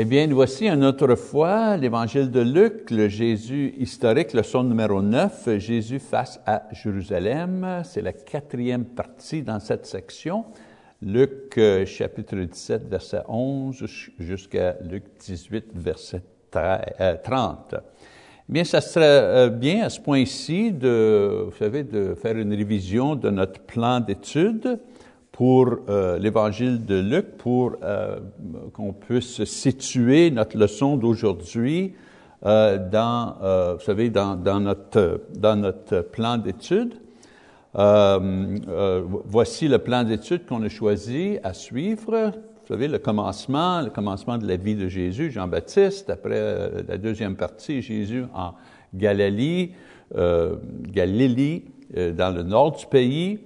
Eh bien, voici une autre fois l'évangile de Luc, le Jésus historique, leçon numéro 9, Jésus face à Jérusalem. C'est la quatrième partie dans cette section. Luc euh, chapitre 17, verset 11 jusqu'à Luc 18, verset 30. Euh, bien, ça serait euh, bien à ce point-ci de, vous savez, de faire une révision de notre plan d'études pour l'évangile de Luc, pour qu'on puisse situer notre leçon d'aujourd'hui dans, vous savez, dans, notre, dans notre plan. Euh, euh, voici le plan d'études qu'on a choisi à suivre. Vous savez, le commencement, le commencement de la vie de Jésus, Jean-Baptiste, après euh, la deuxième partie, Jésus en Galilée, Galilée, dans le nord du pays,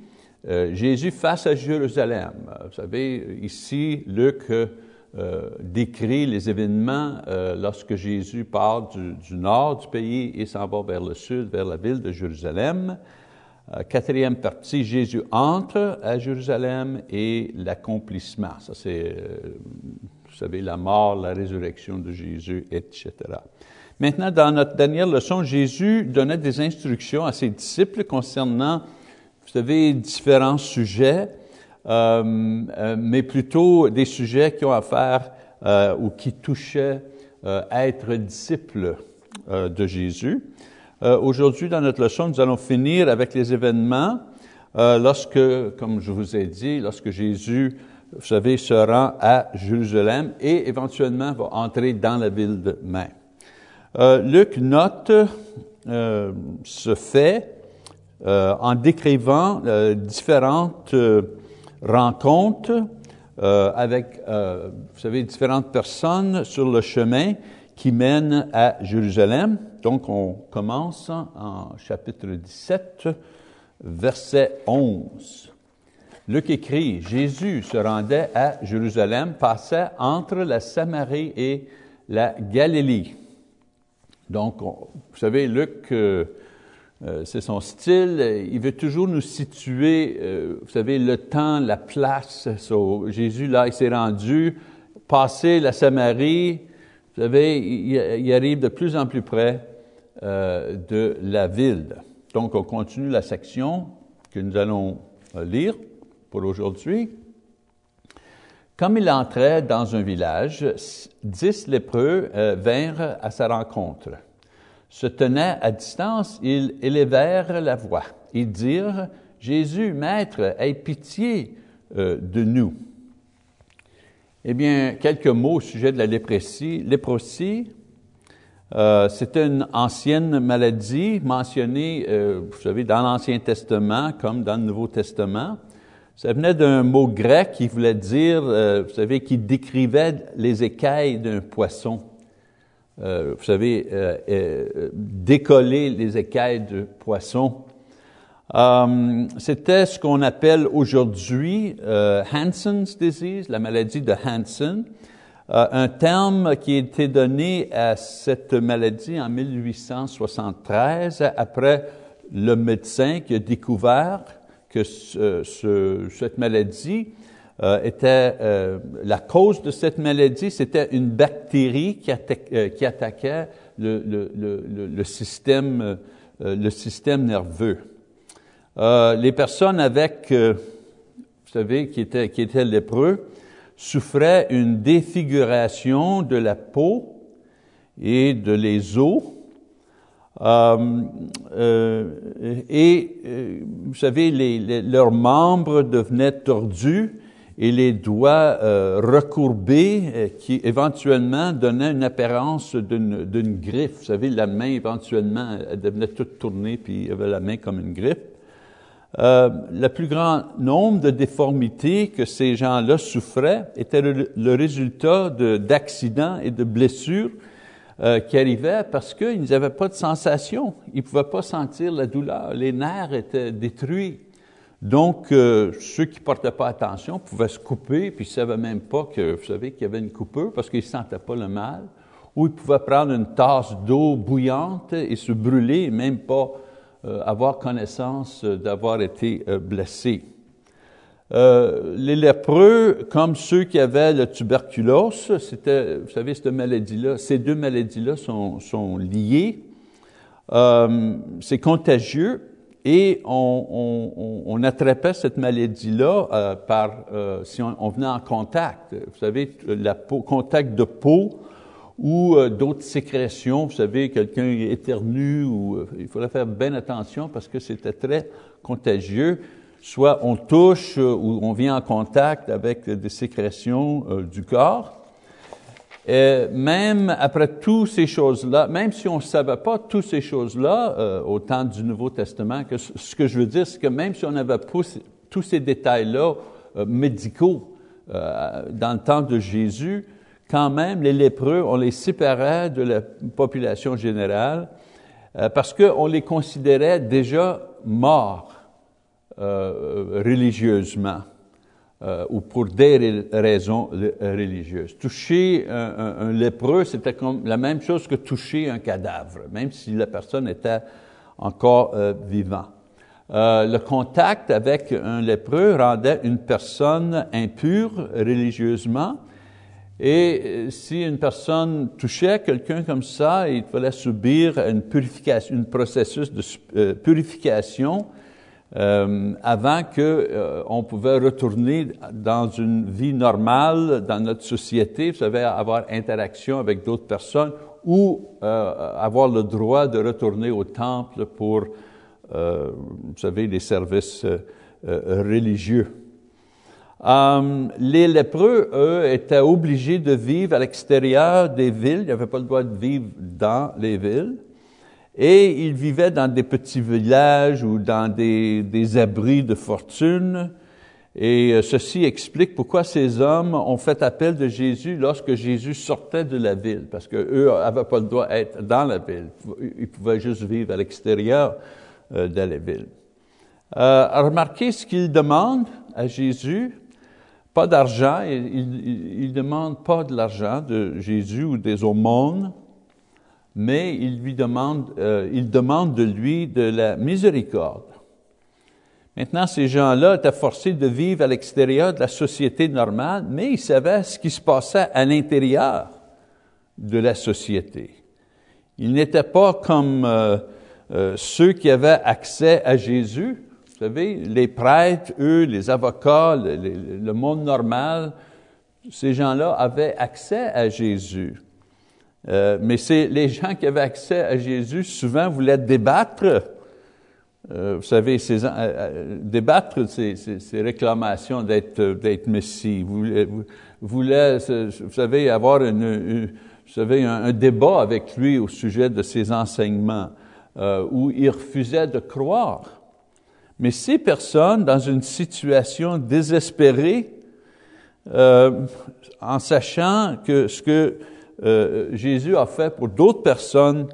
Jésus face à Jérusalem. Vous savez, ici, Luc décrit les événements lorsque Jésus part du, du, nord du pays et s'en va vers le sud, vers la ville de Jérusalem. Euh, quatrième partie, Jésus entre à Jérusalem et l'accomplissement. Ça, c'est, euh, vous savez, la mort, la résurrection de Jésus, etc. Maintenant, dans notre dernière leçon, Jésus donnait des instructions à ses disciples concernant, vous savez, différents sujets, euh, mais plutôt des sujets qui ont à faire ou qui touchaient à être disciples de Jésus. Euh, aujourd'hui, dans notre leçon, nous allons finir avec les événements euh, lorsque, comme je vous ai dit, lorsque Jésus, vous savez, se rend à Jérusalem et éventuellement va entrer dans la ville de Main. Euh, Luc note ce fait en décrivant différentes rencontres avec, vous savez, différentes personnes sur le chemin qui mène à Jérusalem. Donc, on commence en chapitre 17, verset 11. Luc écrit, Jésus se rendait à Jérusalem, passait entre la Samarie et la Galilée. Donc, vous savez, Luc, euh, euh, c'est son style, il veut toujours nous situer, euh, vous savez, le temps, la place. Jésus, là, il s'est rendu, passé la Samarie, vous savez, il, arrive de plus en plus près euh, de la ville. Donc, on continue la section que nous allons lire pour aujourd'hui. Comme il entrait dans un village, dix lépreux vinrent à sa rencontre. Se tenant à distance, ils élevèrent la voix. Ils dirent, Jésus, Maître, aie pitié de nous. Eh bien, quelques mots au sujet de la léprosie. Léprosie, euh, c'était une ancienne maladie mentionnée, euh, vous savez, dans l'Ancien Testament comme dans le Nouveau Testament. Ça venait d'un mot grec qui voulait dire, euh, vous savez, qui décrivait les écailles d'un poisson. Euh, vous savez, décoller les écailles de poisson. Euh, c'était ce qu'on appelle aujourd'hui euh, Hansen's disease, la maladie de Hansen, euh, un terme qui a été donné à cette maladie en 1873 après le médecin qui a découvert que ce, cette maladie était la cause de cette maladie, c'était une bactérie qui, qui attaquait le, système, le système nerveux. Euh, les personnes avec, euh, vous savez, qui étaient, qui étaient lépreux, souffraient une défiguration de la peau et de les os. Euh, euh et, vous savez, leurs membres devenaient tordus et les doigts recourbés qui éventuellement donnaient une apparence d'une griffe. Vous savez, la main éventuellement elle devenait toute tournée puis il y avait la main comme une griffe. Euh, le plus grand nombre de déformités que ces gens-là souffraient était le, résultat d'accidents et de blessures euh, qui arrivaient parce qu'ils n'avaient pas de sensation. Ils ne pouvaient pas sentir la douleur. Les nerfs étaient détruits. Donc, euh, ceux qui ne portaient pas attention pouvaient se couper, puis ils ne savaient même pas que, vous savez, qu'il y avait une coupure parce qu'ils ne sentaient pas le mal. Ou ils pouvaient prendre une tasse d'eau bouillante et se brûler, même pas euh, avoir connaissance d'avoir été euh, blessé. Euh, les lépreux, comme ceux qui avaient le tuberculose, c'était, vous savez, cette maladie-là, ces deux maladies-là sont, sont liées. Euh, c'est contagieux et on, attrapait cette maladie-là euh, par euh, si on, venait en contact. Vous savez, la peau, contact de peau ou euh, d'autres sécrétions. Vous savez, quelqu'un éternue ou il faudrait faire bien attention parce que c'était très contagieux soit on touche ou on vient en contact avec des sécrétions du corps. Et même après toutes ces choses-là, même si on ne savait pas toutes ces choses-là euh, au temps du Nouveau Testament, que ce que je veux dire, c'est que même si on n'avait pas tous ces détails-là euh, médicaux euh, dans le temps de Jésus, quand même, les lépreux, on les séparait de la population générale euh, parce qu'on les considérait déjà morts euh, religieusement euh, ou pour des raisons religieuses. Toucher un, lépreux, c'était comme la même chose que toucher un cadavre, même si la personne était encore euh, vivante. Euh, le contact avec un lépreux rendait une personne impure religieusement. Et si une personne touchait quelqu'un comme ça, il fallait subir une purification, un processus de euh, purification euh, avant que euh, on pouvait retourner dans une vie normale dans notre société, vous savez, avoir interaction avec d'autres personnes ou euh, avoir le droit de retourner au temple pour, euh, vous savez, les services euh, religieux. les lépreux, eux, étaient obligés de vivre à l'extérieur des villes. Ils n'avaient pas le droit de vivre dans les villes. Et ils vivaient dans des petits villages ou dans des, abris de fortune. Et euh, ceci explique pourquoi ces hommes ont fait appel de Jésus lorsque Jésus sortait de la ville, parce qu'eux n'avaient pas le droit d'être dans la ville. Ils pouvaient juste vivre à l'extérieur euh, de la ville. Euh, remarquez ce qu'ils demandent à Jésus. Pas d'argent, ils ne demandent pas de l'argent de Jésus ou des aumônes mais il lui demande, euh, il demande de lui de la miséricorde. Maintenant, ces gens-là étaient forcés de vivre à l'extérieur de la société normale, mais ils savaient ce qui se passait à l'intérieur de la société. Ils n'étaient pas comme euh, euh, ceux qui avaient accès à Jésus. Vous savez, les prêtres, eux, les avocats, le, le monde normal, ces gens-là avaient accès à Jésus. Euh, mais c'est les gens qui avaient accès à Jésus souvent voulaient débattre. Euh, vous savez, euh, débattre ces, réclamations d'être Messie. Voulez, vous savez, avoir un, débat avec lui au sujet de ses enseignements, où il refusait de croire. Mais ces personnes, dans une situation désespérée, en sachant que ce que euh, Jésus a fait pour d'autres personnes,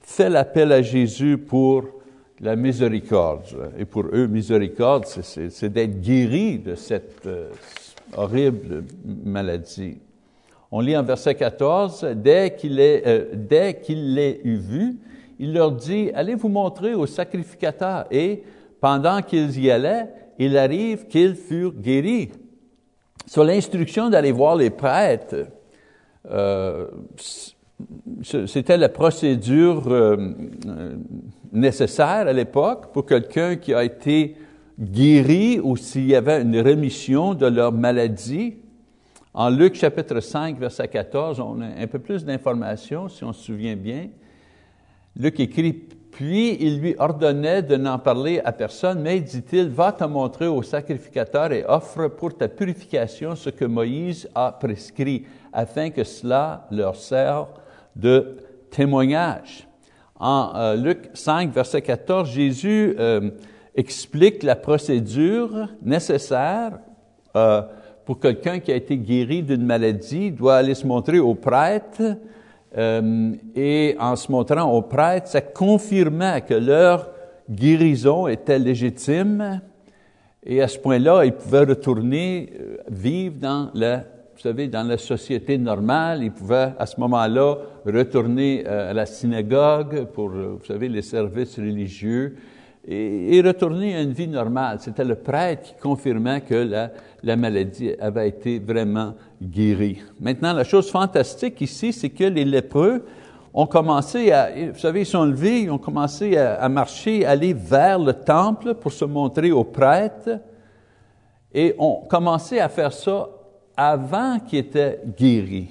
fait l'appel à Jésus pour la miséricorde. Et pour eux, miséricorde, c'est d'être guéri de cette euh, horrible maladie. On lit en verset 14, dès qu'il euh, dès qu'il l'ait eu vu, il leur dit, allez vous montrer au sacrificateur. Et pendant qu'ils y allaient, il arrive qu'ils furent guéris. Sur l'instruction d'aller voir les prêtres, c'était la procédure euh, nécessaire à l'époque pour quelqu'un qui a été guéri ou s'il y avait une rémission de leur maladie. En Luc chapitre 5, verset 14, on a un peu plus d'informations, si on se souvient bien. Luc écrit, puis il lui ordonnait de n'en parler à personne, mais dit-il, va te montrer au sacrificateur et offre pour ta purification ce que Moïse a prescrit afin que cela leur serve de témoignage. En euh, Luc 5, verset 14, Jésus euh, explique la procédure nécessaire euh, pour quelqu'un qui a été guéri d'une maladie, doit aller se montrer au prêtre, et en se montrant au prêtre, ça confirmait que leur guérison était légitime, et à ce point-là, ils pouvaient retourner vivre dans la savez, dans la société normale, ils pouvaient à ce moment-là retourner euh, à la synagogue pour, euh, vous savez, les services religieux et, retourner à une vie normale. C'était le prêtre qui confirmait que la, la maladie avait été vraiment guérie. Maintenant, la chose fantastique ici, c'est que les lépreux ont commencé à, vous savez, ils sont levés, ils ont commencé à, à marcher, aller vers le temple pour se montrer aux prêtres, et ont commencé à faire ça avant qu'ils étaient guéris.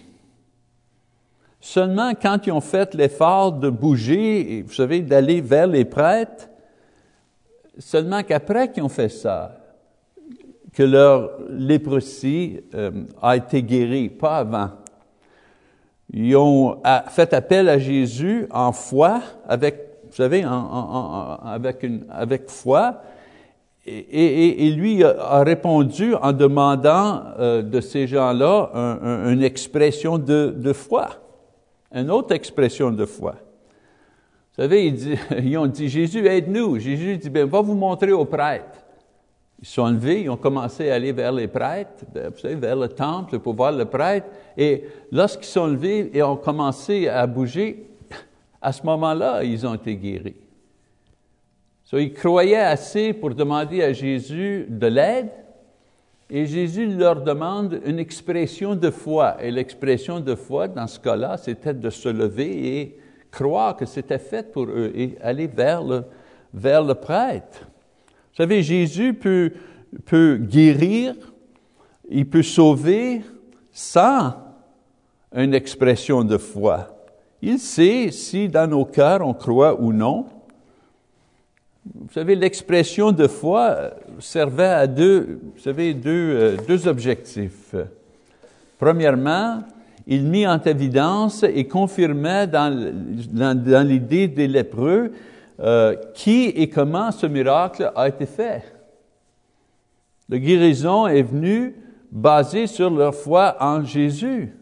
Seulement quand ils ont fait l'effort de bouger, vous savez, d'aller vers les prêtres, seulement qu'après qu'ils ont fait ça, que leur léprosie euh, a été guérie, pas avant. Ils ont fait appel à Jésus en foi, avec, vous savez, avec, une, avec foi, et, lui a répondu en demandant euh, de ces gens-là une expression de, foi, une autre expression de foi. Vous savez, ils, ils ont dit, Jésus, aide-nous. Jésus dit, ben, va vous montrer aux prêtres. Ils sont levés, ils ont commencé à aller vers les prêtres, vous savez, vers le temple pour voir le prêtre. Et lorsqu'ils sont levés et ont commencé à bouger, à ce moment-là, ils ont été guéris. So, ils croyaient assez pour demander à Jésus de l'aide, et Jésus leur demande une expression de foi. Et l'expression de foi, dans ce cas-là, c'était de se lever et croire que c'était fait pour eux et aller vers le, prêtre. Vous savez, Jésus peut guérir, il peut sauver sans une expression de foi. Il sait si dans nos cœurs on croit ou non. Vous savez, l'expression de foi servait à deux, vous savez, deux, euh, deux objectifs. Premièrement, il mit en évidence et confirmait dans, dans, l'idée des lépreux euh, qui et comment ce miracle a été fait. La guérison est venue basée sur leur foi en Jésus.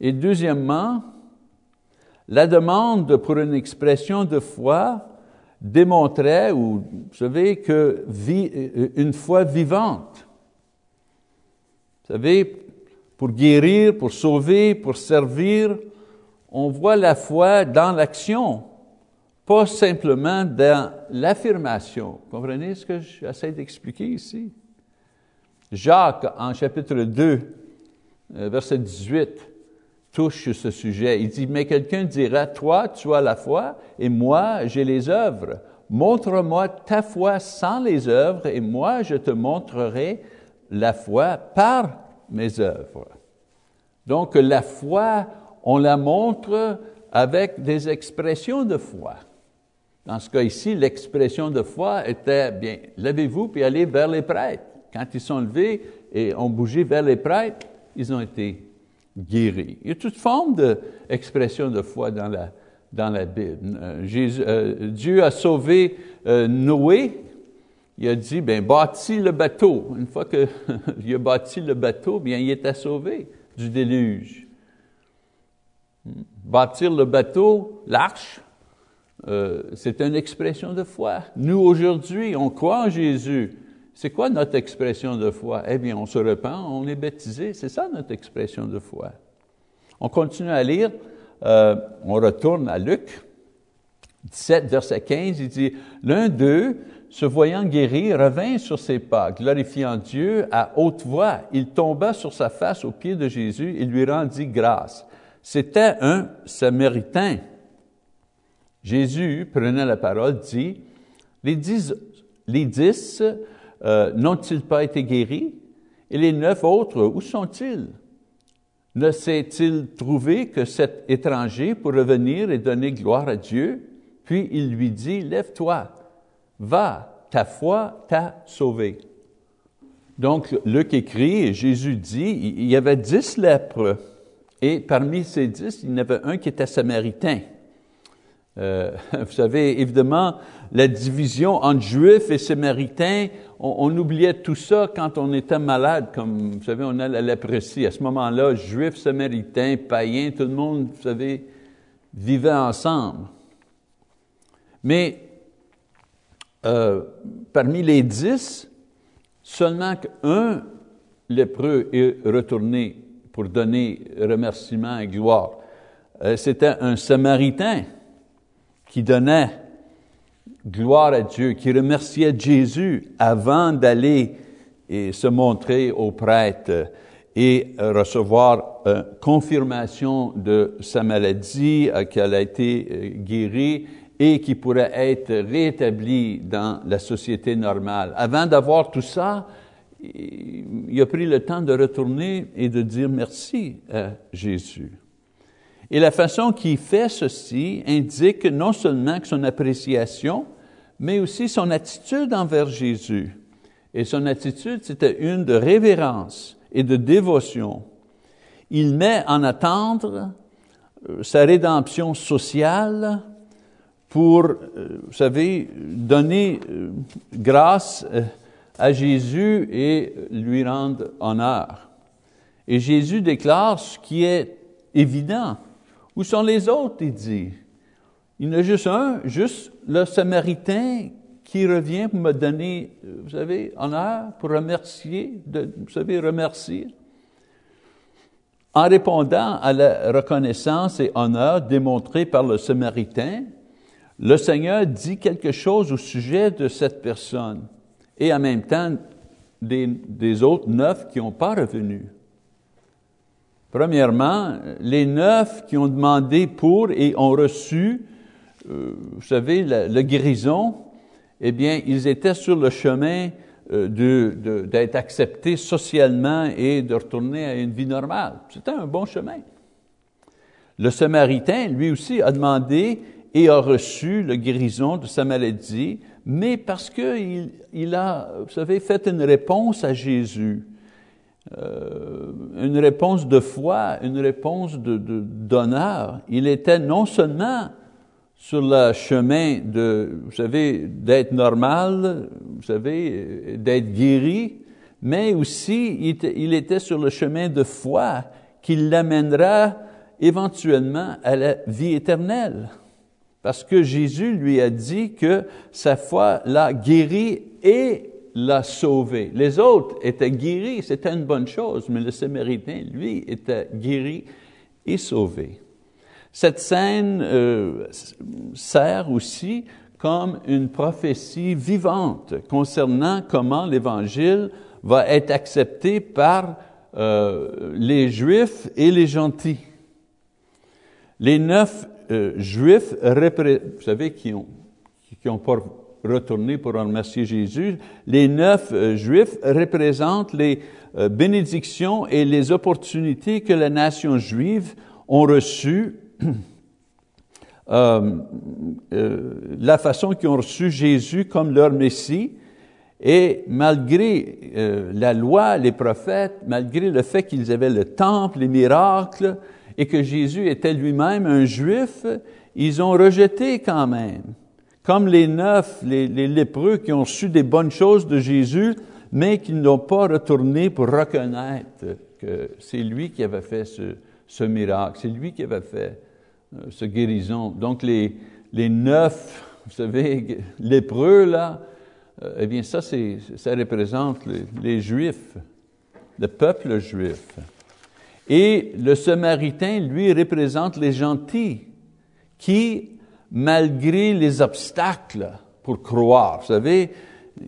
Et deuxièmement, la demande pour une expression de foi démontrait, ou vous savez, que euh, une foi vivante. Vous savez, pour guérir, pour sauver, pour servir, on voit la foi dans l'action, pas simplement dans l'affirmation. Comprenez ce que j'essaie d'expliquer ici? Jacques, en chapitre 2, euh, verset 18, touche ce sujet. Il dit, mais quelqu'un dira, toi, tu as la foi, et moi, j'ai les œuvres. Montre-moi ta foi sans les œuvres, et moi, je te montrerai la foi par mes œuvres. Donc, la foi, on la montre avec des expressions de foi. Dans ce cas ici, l'expression de foi était, bien, levez-vous puis allez vers les prêtres. Quand ils sont levés et ont bougé vers les prêtres, ils ont été guéri. Il y a toute forme d'expression de, foi dans la, Bible. Euh, euh, Dieu a sauvé euh, Noé. Il a dit, ben bâtis le bateau. Une fois qu'il a bâti le bateau, bien, il était sauvé du déluge. Bâtir le bateau, l'arche, c'est une expression de foi. Nous, aujourd'hui, on croit en Jésus. C'est quoi notre expression de foi? Eh bien, on se repent, on est baptisé, c'est ça notre expression de foi. On continue à lire, euh, on retourne à Luc 17, verset 15, il dit, L'un d'eux, se voyant guéri, revint sur ses pas, glorifiant Dieu à haute voix. Il tomba sur sa face aux pieds de Jésus et lui rendit grâce. C'était un Samaritain. Jésus, prenant la parole, dit, les dix, les dix euh, n'ont-ils pas été guéris? Et les neuf autres, où sont-ils? Ne s'est-il trouvé que cet étranger pour revenir et donner gloire à Dieu? Puis il lui dit, Lève-toi, va, ta foi t'a sauvé. Donc, Luc écrit, et Jésus dit, il y avait dix lèpres, et parmi ces dix, il y en avait un qui était samaritain. Euh, vous savez, évidemment, la division entre juifs et samaritains, on, oubliait tout ça quand on était malade, comme vous savez, on a la léprosie. À ce moment-là, juifs, samaritains, païens, tout le monde, vous savez, vivait ensemble. Mais euh, parmi les dix, seulement qu'un lépreux est retourné pour donner remerciement et gloire. Euh, c'était un samaritain qui donnait gloire à Dieu, qui remerciait Jésus avant d'aller et se montrer au prêtre et recevoir euh, confirmation de sa maladie, euh, qu'elle a été euh, guérie et qui pourrait être rétablie dans la société normale. Avant d'avoir tout ça, il a pris le temps de retourner et de dire merci à Jésus. Et la façon qu'il fait ceci indique non seulement son appréciation, mais aussi son attitude envers Jésus. Et son attitude, c'était une de révérence et de dévotion. Il met en attendre euh, sa rédemption sociale pour, euh, vous savez, donner euh, grâce à Jésus et lui rendre honneur. Et Jésus déclare ce qui est évident. Où sont les autres, il dit? Il y en a juste un, juste le Samaritain qui revient pour me donner, euh, vous savez, honneur, pour remercier, vous savez, remercier. En répondant à la reconnaissance et honneur démontrés par le Samaritain, le Seigneur dit quelque chose au sujet de cette personne et en même temps des, des autres neuf qui n'ont pas revenu. Premièrement, les neuf qui ont demandé pour et ont reçu, euh, vous savez, la, la guérison, eh bien, ils étaient sur le chemin euh, d'être acceptés socialement et de retourner à une vie normale. C'était un bon chemin. Le Samaritain, lui aussi, a demandé et a reçu la guérison de sa maladie, mais parce qu'il il a, vous savez, fait une réponse à Jésus, euh, une réponse de foi, une réponse d'honneur. De, il était non seulement sur le chemin de, vous savez, d'être normal, vous savez, d'être guéri, mais aussi il était sur le chemin de foi qui l'amènera éventuellement à la vie éternelle. Parce que Jésus lui a dit que sa foi l'a guéri et l'a sauvé. Les autres étaient guéris, c'était une bonne chose, mais le Samaritain, lui, était guéri et sauvé. Cette scène euh, sert aussi comme une prophétie vivante concernant comment l'Évangile va être accepté par euh, les Juifs et les gentils. Les neuf euh, Juifs, vous savez, qui ont, qui ont pas retourné pour remercier Jésus, les neuf Juifs représentent les bénédictions et les opportunités que la nation juive ont reçues Euh, euh, la façon qu'ils ont reçu Jésus comme leur Messie, et malgré euh, la loi, les prophètes, malgré le fait qu'ils avaient le temple, les miracles, et que Jésus était lui-même un juif, ils ont rejeté quand même. Comme les neuf, les, lépreux qui ont reçu des bonnes choses de Jésus, mais qui n'ont pas retourné pour reconnaître que c'est lui qui avait fait ce, miracle, c'est lui qui avait fait euh, ce guérison. Donc les, les neuf, vous savez, lépreux là, euh, eh bien ça, ça représente les, Juifs, le peuple juif. Et le Samaritain, lui, représente les gentils qui, malgré les obstacles pour croire, vous savez,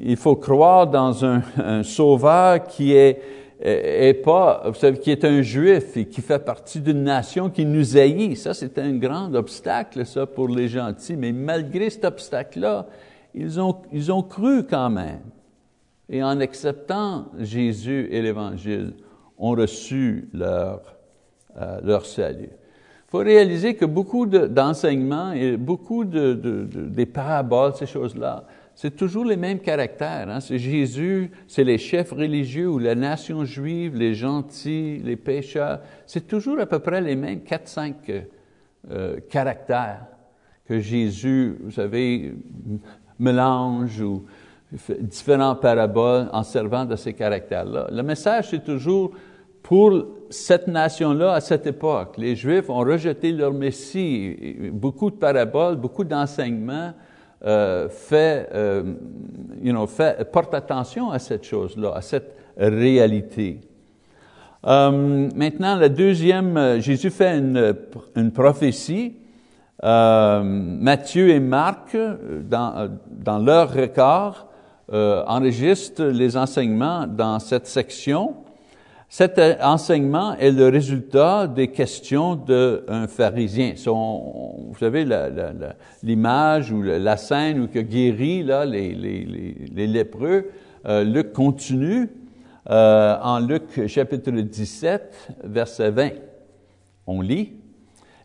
il faut croire dans un, sauveur qui est est pas, vous savez, qui est un juif et qui fait partie d'une nation qui nous haït. Ça, c'est un grand obstacle, ça, pour les gentils. Mais malgré cet obstacle-là, ils ont, ils ont cru quand même. Et en acceptant Jésus et l'Évangile, ont reçu leur, euh, leur salut. Faut réaliser que beaucoup d'enseignements et beaucoup de, de, de, des paraboles, ces choses-là, c'est toujours les mêmes caractères. Hein? C'est Jésus, c'est les chefs religieux ou la nation juive, les gentils, les pécheurs. C'est toujours à peu près les mêmes quatre, cinq euh, caractères que Jésus, vous savez, mélange ou différents paraboles en servant de ces caractères-là. Le message, c'est toujours pour cette nation-là à cette époque. Les Juifs ont rejeté leur Messie. Beaucoup de paraboles, beaucoup d'enseignements euh, euh, you know, fait, porte attention à cette chose-là, à cette réalité. Euh, maintenant, la deuxième, Jésus fait une, prophétie Euh, Matthieu et Marc, dans, dans leur record, euh, enregistrent les enseignements dans cette section. Cet enseignement est le résultat des questions d'un pharisien. Vous savez, l'image ou la scène où que guérit là, les, lépreux, euh, Luc continue euh, en Luc chapitre 17, verset 20. On lit,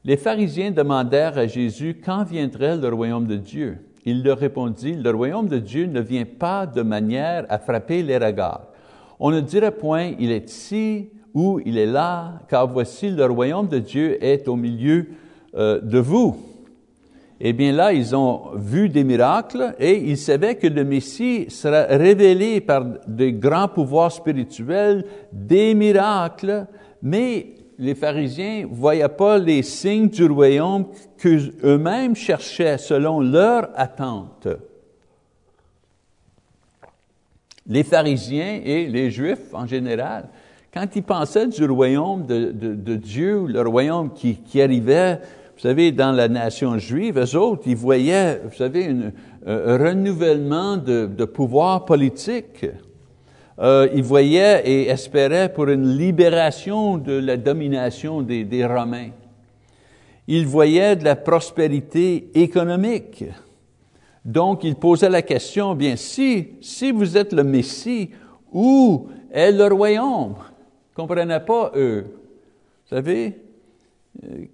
Les pharisiens demandèrent à Jésus quand viendrait le royaume de Dieu? Il leur répondit, Le royaume de Dieu ne vient pas de manière à frapper les regards on ne dirait point, il est ici ou il est là, car voici le royaume de Dieu est au milieu euh, de vous. Eh bien là, ils ont vu des miracles et ils savaient que le Messie sera révélé par de grands pouvoirs spirituels, des miracles, mais les pharisiens ne voyaient pas les signes du royaume qu'eux-mêmes cherchaient selon leur attente les pharisiens et les juifs en général, quand ils pensaient du royaume de, Dieu, le royaume qui, arrivait, vous savez, dans la nation juive, eux autres, ils voyaient, vous savez, un renouvellement de, de pouvoir politique. Euh, ils voyaient et espéraient pour une libération de la domination des, des Romains. Ils voyaient de la prospérité économique. Donc, il posait la question, bien, si, si vous êtes le Messie, où est le royaume? Ils comprenaient pas, eux. Vous savez,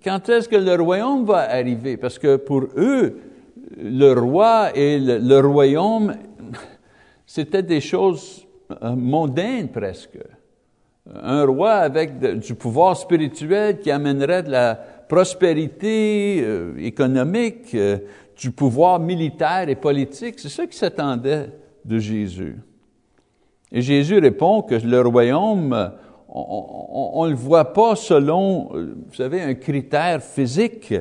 quand est-ce que le royaume va arriver? Parce que pour eux, le roi et le, royaume, c'était des choses euh, mondaines presque. Un roi avec du pouvoir spirituel qui amènerait de la prospérité euh, économique, euh, du pouvoir militaire et politique. C'est ça qui s'attendait de Jésus. Et Jésus répond que le royaume, on ne le voit pas selon, vous savez, un critère physique,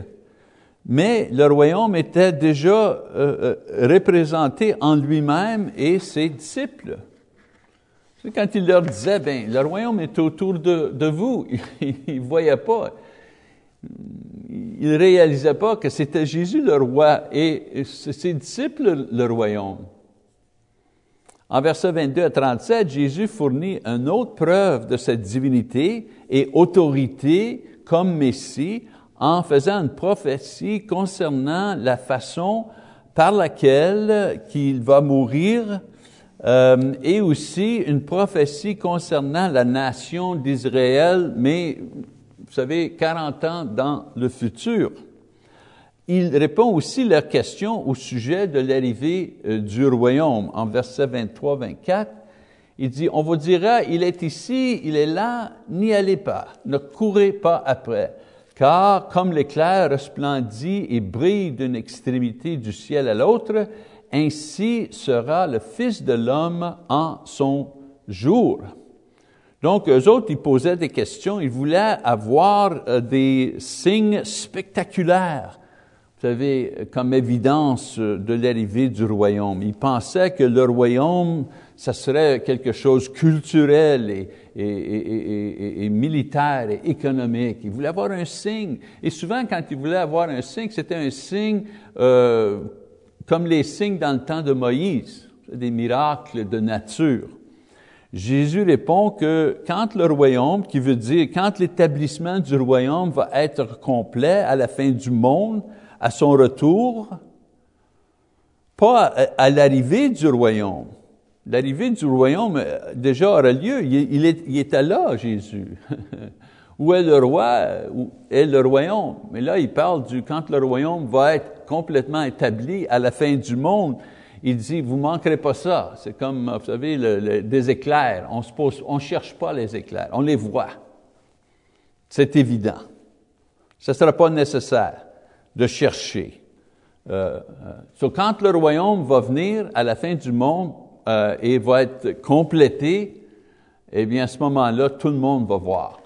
mais le royaume était déjà euh, euh, représenté en lui-même et ses disciples. C'est quand il leur disait, ben, le royaume est autour de, de vous, ils ne voyaient pas il ne réalisait pas que c'était Jésus le roi et ses disciples le royaume. En versets 22 à 37, Jésus fournit une autre preuve de sa divinité et autorité comme Messie en faisant une prophétie concernant la façon par laquelle qu'il va mourir euh, et aussi une prophétie concernant la nation d'Israël, mais vous savez, 40 ans dans le futur. Il répond aussi à leur question au sujet de l'arrivée euh, du royaume. En verset 23-24, il dit, on vous dira, il est ici, il est là, n'y allez pas, ne courez pas après. Car comme l'éclair resplendit et brille d'une extrémité du ciel à l'autre, ainsi sera le Fils de l'homme en son jour. Donc, eux autres, ils posaient des questions, ils voulaient avoir euh, des signes spectaculaires, vous savez, comme évidence euh, de l'arrivée du royaume. Ils pensaient que le royaume, ça serait quelque chose culturel et, et, et, et, militaire et économique. Ils voulaient avoir un signe. Et souvent, quand ils voulaient avoir un signe, c'était un signe euh, comme les signes dans le temps de Moïse, des miracles de nature. Jésus répond que quand le royaume, qui veut dire quand l'établissement du royaume va être complet à la fin du monde, à son retour, pas à, l'arrivée du royaume. L'arrivée du royaume euh, déjà aura lieu. Il, est, il était là, Jésus. où est le roi? Où est le royaume? Mais là, il parle du quand le royaume va être complètement établi à la fin du monde il dit, vous manquerez pas ça. C'est comme, vous savez, des éclairs. On se pose, on cherche pas les éclairs, on les voit. C'est évident. Ce ne sera pas nécessaire de chercher. Euh, euh quand le royaume va venir à la fin du monde euh, et va être complété, eh bien, à ce moment-là, tout le monde va voir.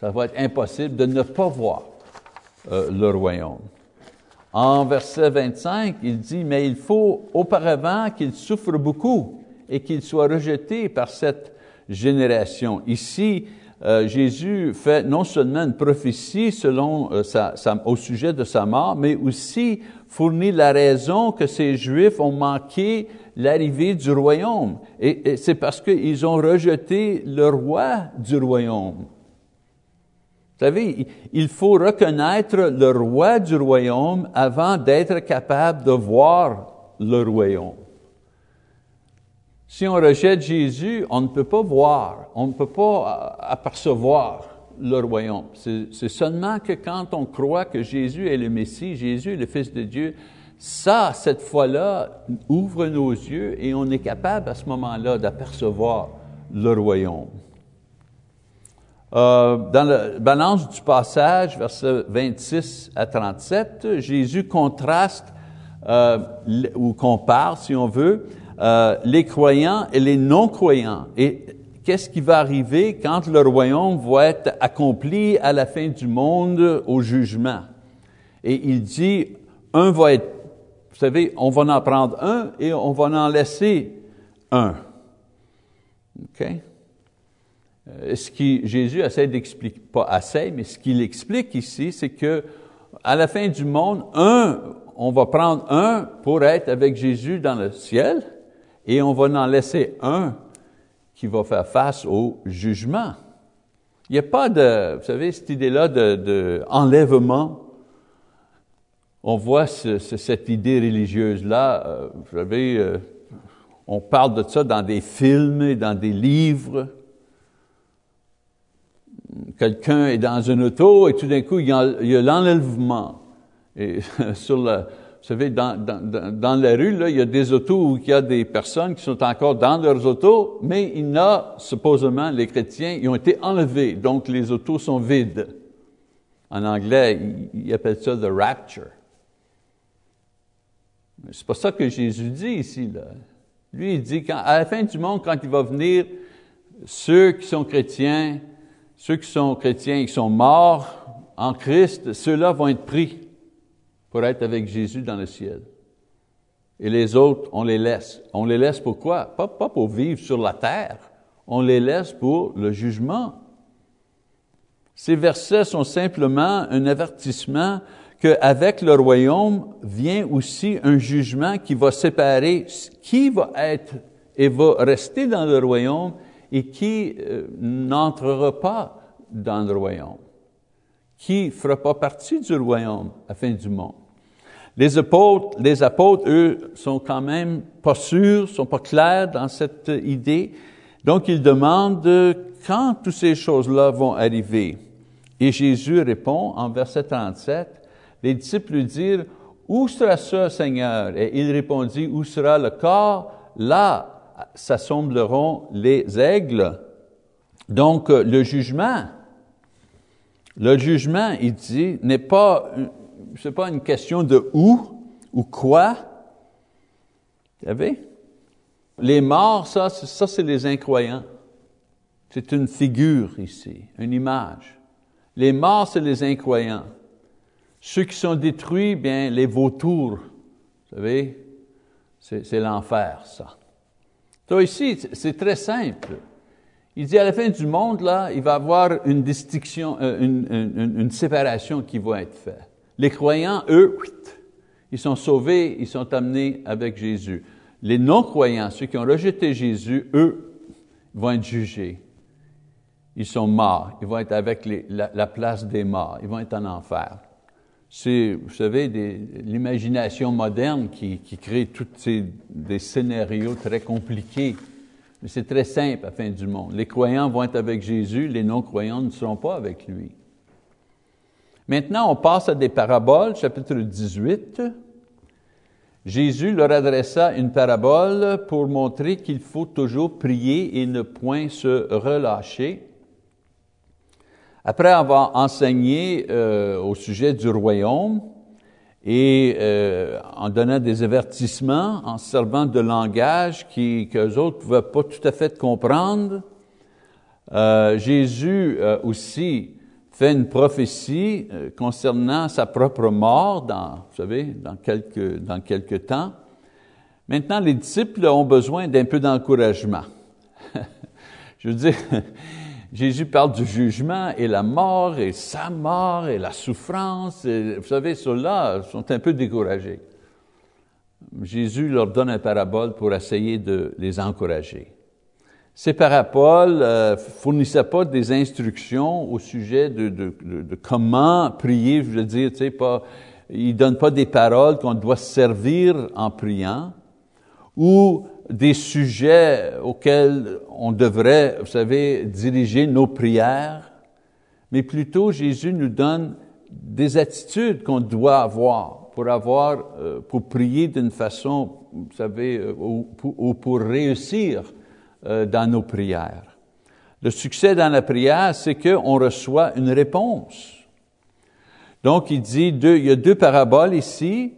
Ça va être impossible de ne pas voir euh, le royaume. En verset 25, il dit, mais il faut auparavant qu'il souffre beaucoup et qu'il soit rejeté par cette génération. Ici, euh, Jésus fait non seulement une prophétie selon, euh, sa, au sujet de sa mort, mais aussi fournit la raison que ces Juifs ont manqué l'arrivée du royaume. Et, c'est parce qu'ils ont rejeté le roi du royaume. Vous il faut reconnaître le roi du royaume avant d'être capable de voir le royaume. Si on rejette Jésus, on ne peut pas voir, on ne peut pas euh, apercevoir le royaume. C'est seulement que quand on croit que Jésus est le Messie, Jésus est le Fils de Dieu, ça, cette fois-là, ouvre nos yeux et on est capable à ce moment-là d'apercevoir le royaume. Euh, dans la balance du passage, versets 26 à 37, Jésus contraste euh, ou compare, si on veut, euh, les croyants et les non-croyants. Et qu'est-ce qui va arriver quand le royaume va être accompli à la fin du monde au jugement? Et il dit, un va être, vous savez, on va en prendre un et on va en laisser un. OK? Euh, ce qui Jésus essaie d'expliquer, pas assez, mais ce qu'il explique ici, c'est que à la fin du monde, un, on va prendre un pour être avec Jésus dans le ciel, et on va en laisser un qui va faire face au jugement. Il n'y a pas de, vous savez, cette idée-là de. On voit cette idée religieuse-là, euh, vous savez, euh, on parle de ça dans des films et dans des livres. Quelqu'un est dans une auto et tout d'un coup, il y a l'enlèvement. Et sur la, vous savez, dans, dans, dans, la rue, là, il y a des autos où il y a des personnes qui sont encore dans leurs autos, mais il y supposément, les chrétiens, ils ont été enlevés, donc les autos sont vides. En anglais, ils appellent ça the rapture. C'est pas ça que Jésus dit ici, là. Lui, il dit qu'à la fin du monde, quand il va venir, ceux qui sont chrétiens, ceux qui sont chrétiens et qui sont morts en Christ, ceux-là vont être pris pour être avec Jésus dans le ciel. Et les autres, on les laisse. On les laisse pourquoi? Pas, pas pour vivre sur la terre. On les laisse pour le jugement. Ces versets sont simplement un avertissement qu'avec le royaume vient aussi un jugement qui va séparer qui va être et va rester dans le royaume et qui euh, n'entrera pas dans le royaume, qui ne fera pas partie du royaume à la fin du monde. Les apôtres, les apôtres, eux, sont quand même pas sûrs, sont pas clairs dans cette idée. Donc, ils demandent quand toutes ces choses-là vont arriver? Et Jésus répond en verset 37, les disciples lui dirent, où sera ce Seigneur? Et il répondit, où sera le corps? Là s'assembleront les aigles. Donc, le jugement, le jugement, il dit, n'est pas c'est pas une question de où ou quoi. Vous savez? Les morts, ça, ça c'est les incroyants. C'est une figure ici, une image. Les morts, c'est les incroyants. Ceux qui sont détruits, bien, les vautours, vous savez, c'est l'enfer, ça. Toi, ici, c'est très simple. Il dit à la fin du monde, là, il va y avoir une distinction, euh, une, séparation qui va être faite. Les croyants, eux, ils sont sauvés, ils sont amenés avec Jésus. Les non-croyants, ceux qui ont rejeté Jésus, eux, vont être jugés. Ils sont morts. Ils vont être avec la, place des morts. Ils vont être en enfer. C'est, vous savez, l'imagination moderne qui, crée tous ces des scénarios très compliqués. Mais c'est très simple à la fin du monde. Les croyants vont être avec Jésus, les non-croyants ne seront pas avec lui. Maintenant, on passe à des paraboles, chapitre 18. Jésus leur adressa une parabole pour montrer qu'il faut toujours prier et ne point se relâcher. Après avoir enseigné euh, au sujet du royaume et euh, en donnant des avertissements, en servant de langage qui qu'eux autres ne pouvaient pas tout à fait comprendre, euh, Jésus aussi fait une prophétie concernant sa propre mort dans, vous savez, quelques, dans quelques temps. Maintenant, les disciples ont besoin d'un peu d'encouragement. Je veux dire, Jésus parle du jugement et la mort et sa mort et la souffrance. vous savez, ceux-là sont un peu découragés. Jésus leur donne un parabole pour essayer de les encourager. Ces paraboles euh, fournissaient pas des instructions au sujet de, comment prier, je veux dire, tu sais, pas, ils donnent pas des paroles qu'on doit servir en priant, ou des sujets auxquels on devrait, vous savez, diriger nos prières, mais plutôt Jésus nous donne des attitudes qu'on doit avoir pour avoir, euh, pour prier d'une façon, vous savez, euh, ou, ou pour réussir euh, dans nos prières. Le succès dans la prière, c'est qu'on reçoit une réponse. Donc, il dit, deux, il y a deux paraboles ici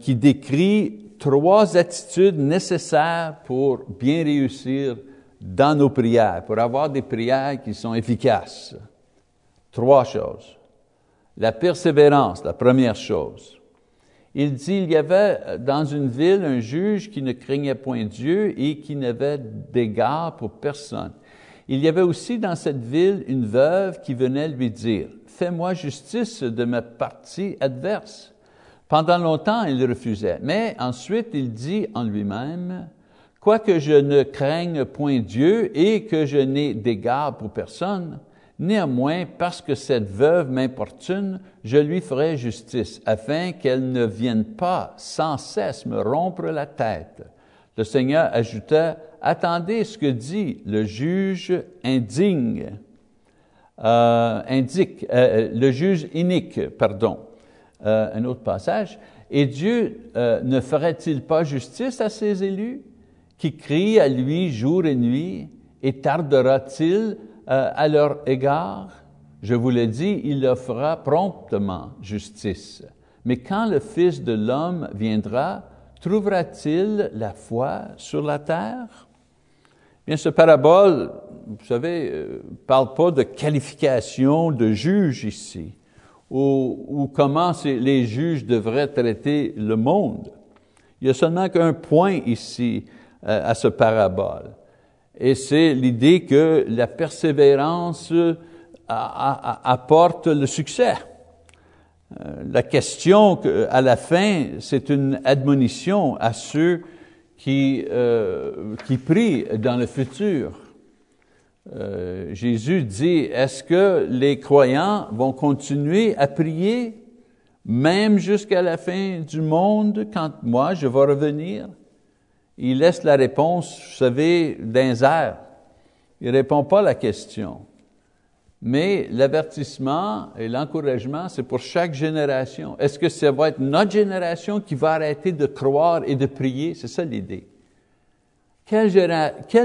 qui décrivent trois attitudes nécessaires pour bien réussir dans nos prières, pour avoir des prières qui sont efficaces. Trois choses. La persévérance, la première chose. Il dit, il y avait dans une ville un juge qui ne craignait point Dieu et qui n'avait d'égard pour personne. Il y avait aussi dans cette ville une veuve qui venait lui dire, Fais-moi justice de ma partie adverse. Pendant longtemps, il refusait, mais ensuite il dit en lui-même, Quoique je ne craigne point Dieu et que je n'ai d'égard pour personne, Néanmoins, parce que cette veuve m'importune, je lui ferai justice, afin qu'elle ne vienne pas sans cesse me rompre la tête. Le Seigneur ajouta, Attendez ce que dit le juge indigne, euh, indique, euh, le juge inique, pardon. Euh, un autre passage. Et Dieu ne ferait-il pas justice à ses élus qui crient à lui jour et nuit, et tardera-t-il euh, à leur égard, je vous le dis, il leur fera promptement justice. Mais quand le Fils de l'homme viendra, trouvera-t-il la foi sur la terre? Bien, ce parabole, vous savez, euh, parle pas de qualification de juge ici, ou, ou comment les juges devraient traiter le monde. Il y a seulement qu'un point ici euh, à ce parabole et c'est l'idée que la persévérance apporte le succès. Euh, la question à la fin, c'est une admonition à ceux qui, euh, qui prient dans le futur. Euh, Jésus dit, est-ce que les croyants vont continuer à prier même jusqu'à la fin du monde quand moi je vais revenir? il laisse la réponse, vous savez, d'un air. Il répond pas à la question. Mais l'avertissement et l'encouragement, c'est pour chaque génération. Est-ce que ça va être notre génération qui va arrêter de croire et de prier? C'est ça l'idée. Quelle,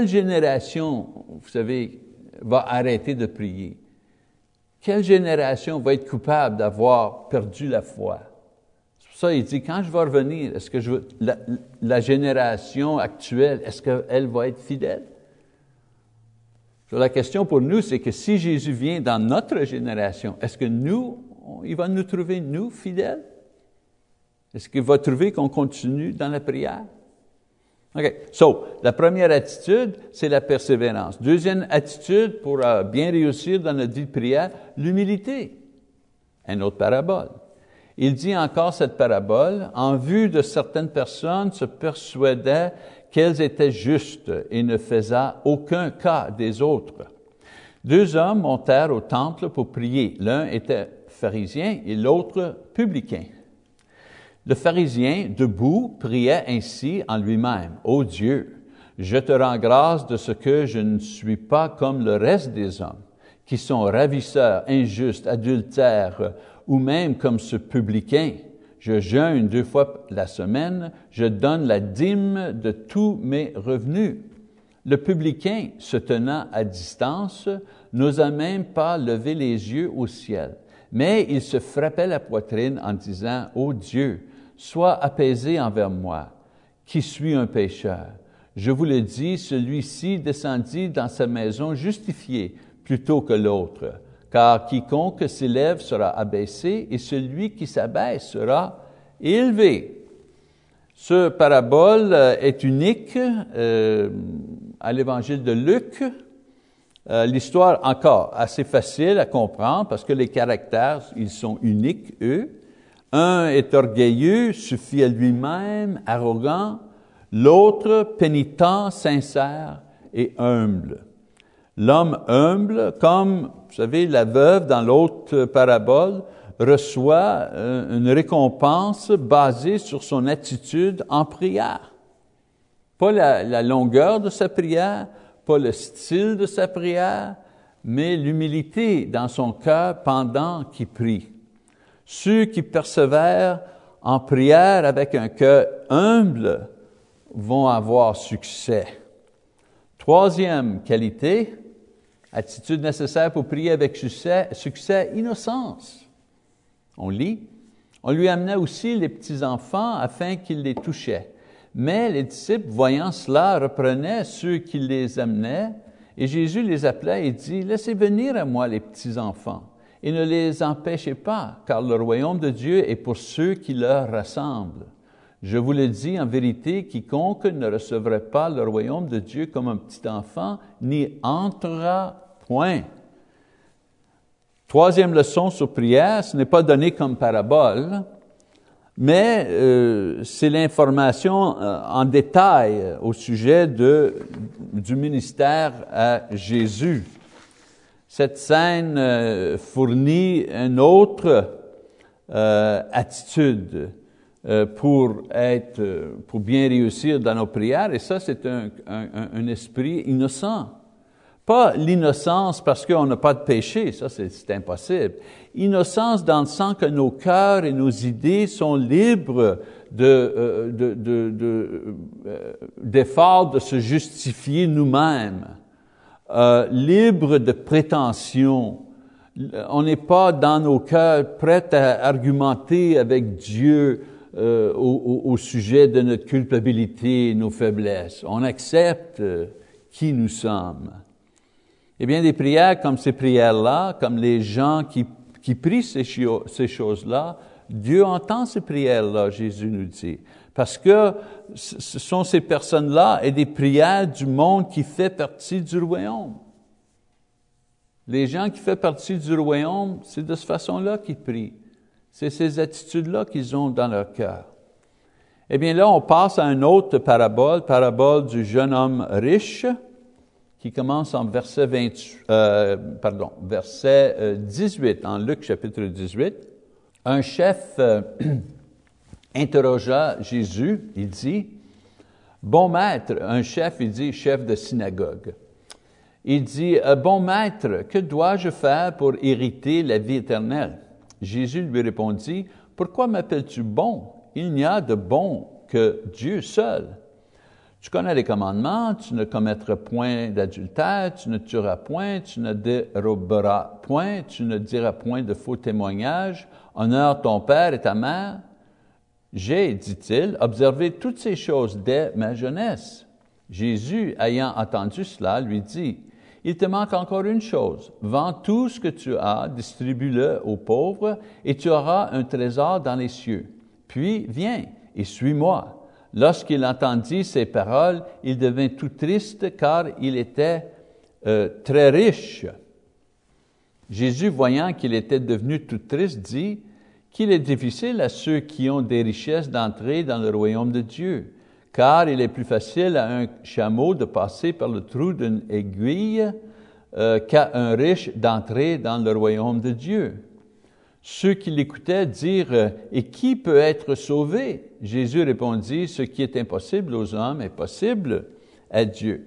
génération, vous savez, va arrêter de prier? Quelle génération va être coupable d'avoir perdu la foi? ça, il dit, quand je vais revenir, est-ce que je la, génération actuelle, est-ce qu'elle va être fidèle? la question pour nous, c'est que si Jésus vient dans notre génération, est-ce que nous, il va nous trouver, nous, fidèles? Est-ce qu'il va trouver qu'on continue dans la prière? OK. So, la première attitude, c'est la persévérance. Deuxième attitude pour euh, bien réussir dans notre vie de prière, l'humilité. Un autre parabole il dit encore cette parabole, en vue de certaines personnes se persuadaient qu'elles étaient justes et ne faisaient aucun cas des autres. Deux hommes montèrent au temple pour prier. L'un était pharisien et l'autre publicain. Le pharisien, debout, priait ainsi en lui-même, Ô Dieu, je te rends grâce de ce que je ne suis pas comme le reste des hommes, qui sont ravisseurs, injustes, adultères, ou même comme ce publicain, je jeûne deux fois la semaine, je donne la dîme de tous mes revenus. Le publicain, se tenant à distance, n'osa même pas lever les yeux au ciel, mais il se frappait la poitrine en disant, Ô Dieu, sois apaisé envers moi, qui suis un pécheur. Je vous le dis, celui-ci descendit dans sa maison justifié plutôt que l'autre car quiconque s'élève sera abaissé et celui qui s'abaisse sera élevé. Ce parabole est unique euh, à l'évangile de Luc. Euh, l'histoire, encore, assez facile à comprendre parce que les caractères, ils sont uniques, eux. Un est orgueilleux, suffit à lui-même, arrogant. L'autre, pénitent, sincère et humble. L'homme humble, comme, vous savez, la veuve dans l'autre parabole, reçoit euh, une récompense basée sur son attitude en prière. Pas la, la longueur de sa prière, pas le style de sa prière, mais l'humilité dans son cœur pendant qu'il prie. Ceux qui persévèrent en prière avec un cœur humble vont avoir succès. Troisième qualité, attitude nécessaire pour prier avec succès, succès, innocence. On lit, on lui amenait aussi les petits-enfants afin qu'il les touchait. Mais les disciples, voyant cela, reprenaient ceux qui les amenaient, et Jésus les appelait et dit, Laissez venir à moi les petits-enfants, et ne les empêchez pas, car le royaume de Dieu est pour ceux qui leur ressemblent. Je vous le dis en vérité, quiconque ne recevrait pas le royaume de Dieu comme un petit enfant n'y entrera point. Troisième leçon sur prière, ce n'est pas donné comme parabole, mais euh, c'est l'information euh, en détail au sujet du ministère à Jésus. Cette scène euh, fournit une autre attitude pour être, pour bien réussir dans nos prières, et ça, c'est un, esprit innocent. Pas l'innocence parce qu'on n'a pas de péché, ça c'est impossible. Innocence dans le sens que nos cœurs et nos idées sont libres de, euh, de, de, de euh, d'efforts de se justifier nous-mêmes, euh, libres de prétention. On n'est pas dans nos cœurs prêts à argumenter avec Dieu euh, au, sujet de notre culpabilité nos faiblesses. On accepte qui nous sommes. Eh bien, des prières comme ces prières-là, comme les gens qui, qui prient ces choses-là, Dieu entend ces prières-là, Jésus nous dit. Parce que ce sont ces personnes-là et des prières du monde qui fait partie du royaume. Les gens qui font partie du royaume, c'est de cette façon-là qu'ils prient. C'est ces attitudes-là qu'ils ont dans leur cœur. Eh bien là, on passe à une autre parabole, parabole du jeune homme riche qui commence en verset, 20, euh, pardon, verset 18, euh, en Luc chapitre 18. Un chef euh, interrogea Jésus, il dit, Bon maître, un chef, il dit, chef de synagogue. Il dit, Bon maître, que dois-je faire pour hériter la vie éternelle? Jésus lui répondit, Pourquoi m'appelles-tu bon? Il n'y a de bon que Dieu seul. Tu connais les commandements, tu ne commettras point d'adultère, tu ne tueras point, tu ne déroberas point, tu ne diras point de faux témoignages, honore ton père et ta mère. J'ai, dit-il, observé toutes ces choses dès ma jeunesse. Jésus, ayant entendu cela, lui dit, Il te manque encore une chose. Vends tout ce que tu as, distribue-le aux pauvres, et tu auras un trésor dans les cieux. Puis viens et suis-moi. Lorsqu'il entendit ces paroles, il devint tout triste car il était euh, très riche. Jésus, voyant qu'il était devenu tout triste, dit qu'il est difficile à ceux qui ont des richesses d'entrer dans le royaume de Dieu, car il est plus facile à un chameau de passer par le trou d'une aiguille euh, qu'à un riche d'entrer dans le royaume de Dieu. Ceux qui l'écoutaient dirent, Et qui peut être sauvé? Jésus répondit, Ce qui est impossible aux hommes est possible à Dieu.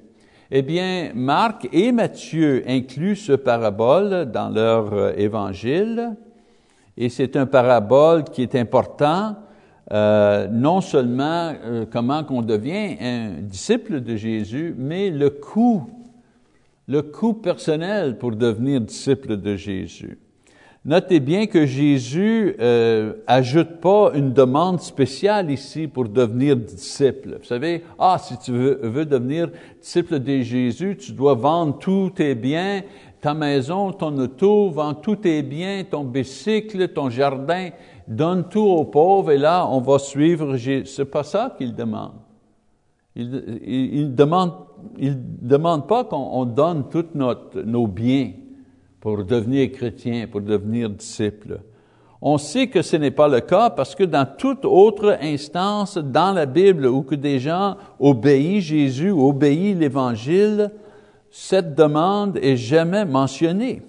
Eh bien, Marc et Matthieu incluent ce parabole dans leur euh, évangile, et c'est un parabole qui est important, euh, non seulement euh, comment qu'on devient un disciple de Jésus, mais le coût, le coût personnel pour devenir disciple de Jésus. Notez bien que Jésus euh, ajoute pas une demande spéciale ici pour devenir disciple. Vous savez, ah, si tu veux, veux devenir disciple de Jésus, tu dois vendre tous tes biens, ta maison, ton auto, vendre tous tes biens, ton bicycle, ton jardin, donne tout aux pauvres et là, on va suivre Jésus. C'est pas ça qu'il demande. Il ne demande, il demande pas qu'on donne tous nos biens pour devenir chrétien, pour devenir disciple. On sait que ce n'est pas le cas parce que dans toute autre instance dans la Bible où que des gens obéissent Jésus, obéissent l'Évangile, cette demande est jamais mentionnée.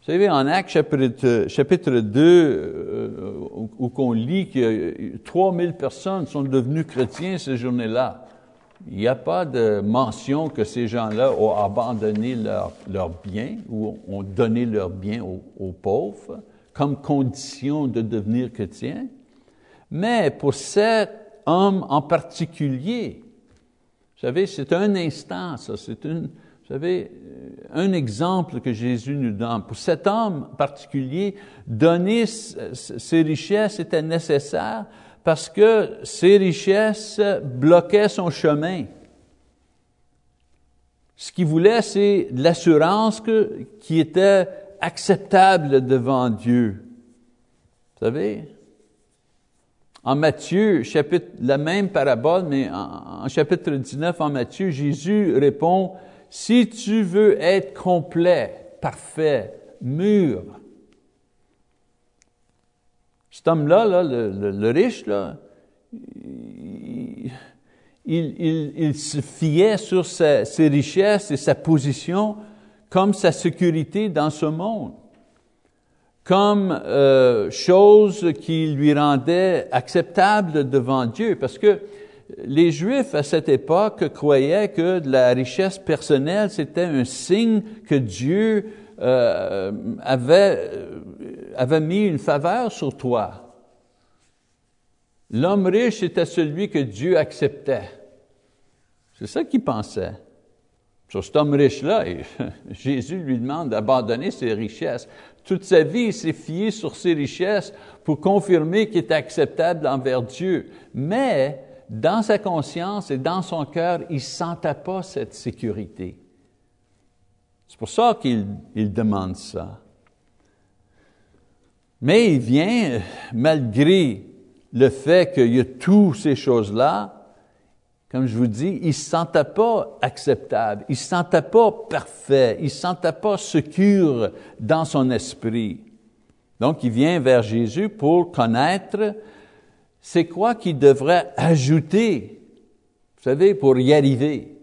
Vous savez, en Actes chapitre, chapitre 2, euh, où, qu'on lit que 3000 personnes sont devenues chrétiens ces journées-là, il n'y a pas de mention que ces gens-là ont abandonné leurs leur biens ou ont donné leurs biens aux pauvres comme condition de devenir chrétien, mais pour cet homme en particulier, vous savez, c'est un instant, ça, c'est une, vous savez, un exemple que Jésus nous donne. Pour cet homme particulier, donner ses richesses était nécessaire parce que ses richesses bloquaient son chemin. Ce qu'il voulait, c'est l'assurance qui était acceptable devant Dieu. Vous savez, en Matthieu, chapitre, la même parabole, mais en, chapitre 19, en Matthieu, Jésus répond, si tu veux être complet, parfait, mûr, cet homme-là, là, le, riche, il, se fiait sur ses richesses et sa position comme sa sécurité dans ce monde, comme euh, chose qui lui rendait acceptable devant Dieu, parce que les Juifs à cette époque croyaient que la richesse personnelle, c'était un signe que Dieu euh, avait, euh, avait mis une faveur sur toi. L'homme riche était celui que Dieu acceptait. C'est ça qu'ils pensaient. Sur cet homme riche-là, Jésus lui demande d'abandonner ses richesses. Toute sa vie, il s'est fié sur ses richesses pour confirmer qu'il est acceptable envers Dieu. Mais dans sa conscience et dans son cœur, il ne sentait pas cette sécurité. C'est pour ça qu'il demande ça. Mais il vient, malgré le fait qu'il y a toutes ces choses-là, comme je vous dis, il ne se sentait pas acceptable, il ne se sentait pas parfait, il ne se sentait pas secure dans son esprit. Donc, il vient vers Jésus pour connaître c'est quoi qu'il devrait ajouter, vous savez, pour y arriver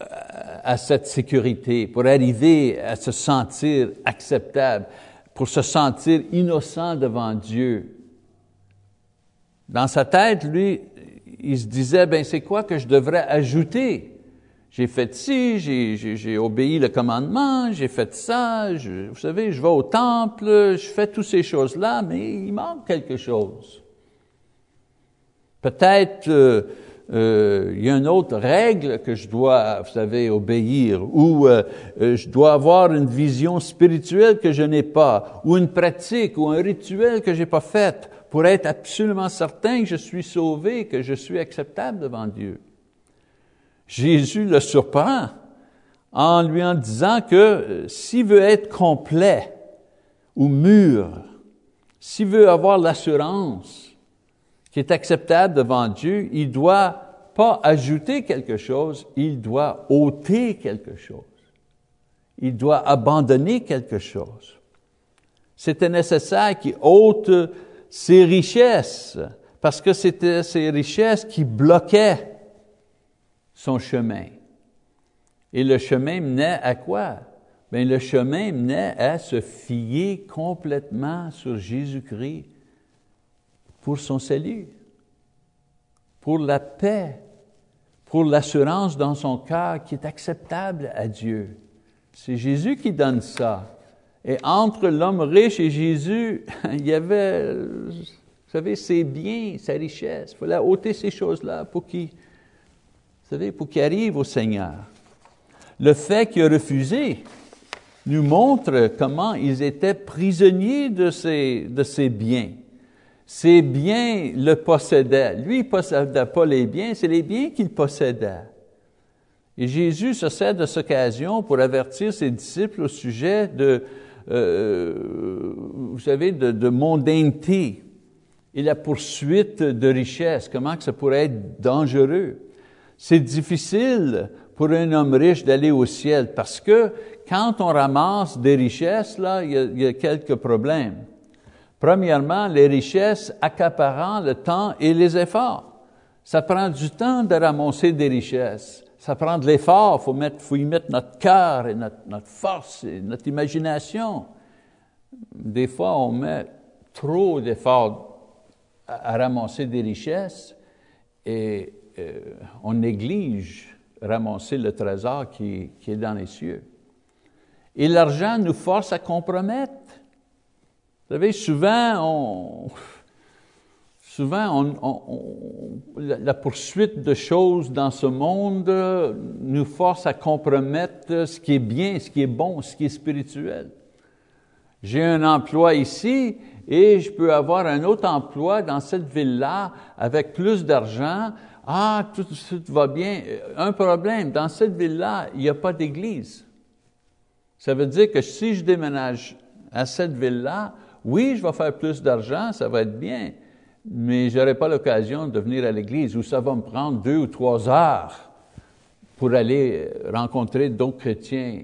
euh, à cette sécurité, pour arriver à se sentir acceptable, pour se sentir innocent devant Dieu? Dans sa tête, lui, il se disait, ben c'est quoi que je devrais ajouter? J'ai fait ci, j'ai obéi le commandement, j'ai fait ça, vous savez, je vais au temple, je fais toutes ces choses-là, mais il manque quelque chose. Peut-être euh, euh, il y a une autre règle que je dois, vous savez, obéir, ou euh, je dois avoir une vision spirituelle que je n'ai pas, ou une pratique, ou un rituel que j'ai pas fait, pour être absolument certain que je suis sauvé, que je suis acceptable devant Dieu. Jésus le surprend en lui en disant que euh, s'il veut être complet ou mûr, s'il veut avoir l'assurance qui est acceptable devant Dieu, il doit pas ajouter quelque chose, il doit ôter quelque chose. Il doit abandonner quelque chose. C'était nécessaire qu'il ôte ses richesses, parce que c'était ses richesses qui bloquaient son chemin. Et le chemin menait à quoi? Bien, le chemin menait à se fier complètement sur Jésus-Christ pour son salut, pour la paix, pour l'assurance dans son cœur qui est acceptable à Dieu. C'est Jésus qui donne ça. Et entre l'homme riche et Jésus, il y avait, vous savez, ses biens, sa richesse. Il fallait ôter ces choses-là pour qu'il, vous savez, pour arrive au Seigneur. Le fait qu'il a refusé nous montre comment ils étaient prisonniers de ses, de ses biens. Ses biens le possédaient. Lui, il ne possédait pas les biens, c'est les biens qu'il possédait. Et Jésus se sert de cette occasion pour avertir ses disciples au sujet de, euh, vous savez, de, de, mondanité et la poursuite de richesse, comment que ça pourrait être dangereux. c'est difficile pour un homme riche d'aller au ciel parce que quand on ramasse des richesses, là, il y a, quelques problèmes. Premièrement, les richesses accaparant le temps et les efforts. Ça prend du temps de ramasser des richesses. Ça prend de l'effort. Il faut, mettre, faut y mettre notre cœur et notre, force et notre imagination. Des fois, on met trop d'efforts à, ramasser des richesses et euh, on néglige ramasser le trésor qui est dans les cieux. Et l'argent nous force à compromettre. Vous savez, souvent, la poursuite de choses dans ce monde nous force à compromettre ce qui est bien, ce qui est bon, ce qui est spirituel. J'ai un emploi ici et je peux avoir un autre emploi dans cette ville-là avec plus d'argent. Ah, tout, tout va bien. Un problème, dans cette ville-là, il n'y a pas d'église. Ça veut dire que si je déménage à cette ville-là, oui, je vais faire plus d'argent, ça va être bien, mais je n'aurai pas l'occasion de venir à l'église où ça va me prendre deux ou trois heures pour aller rencontrer d'autres chrétiens,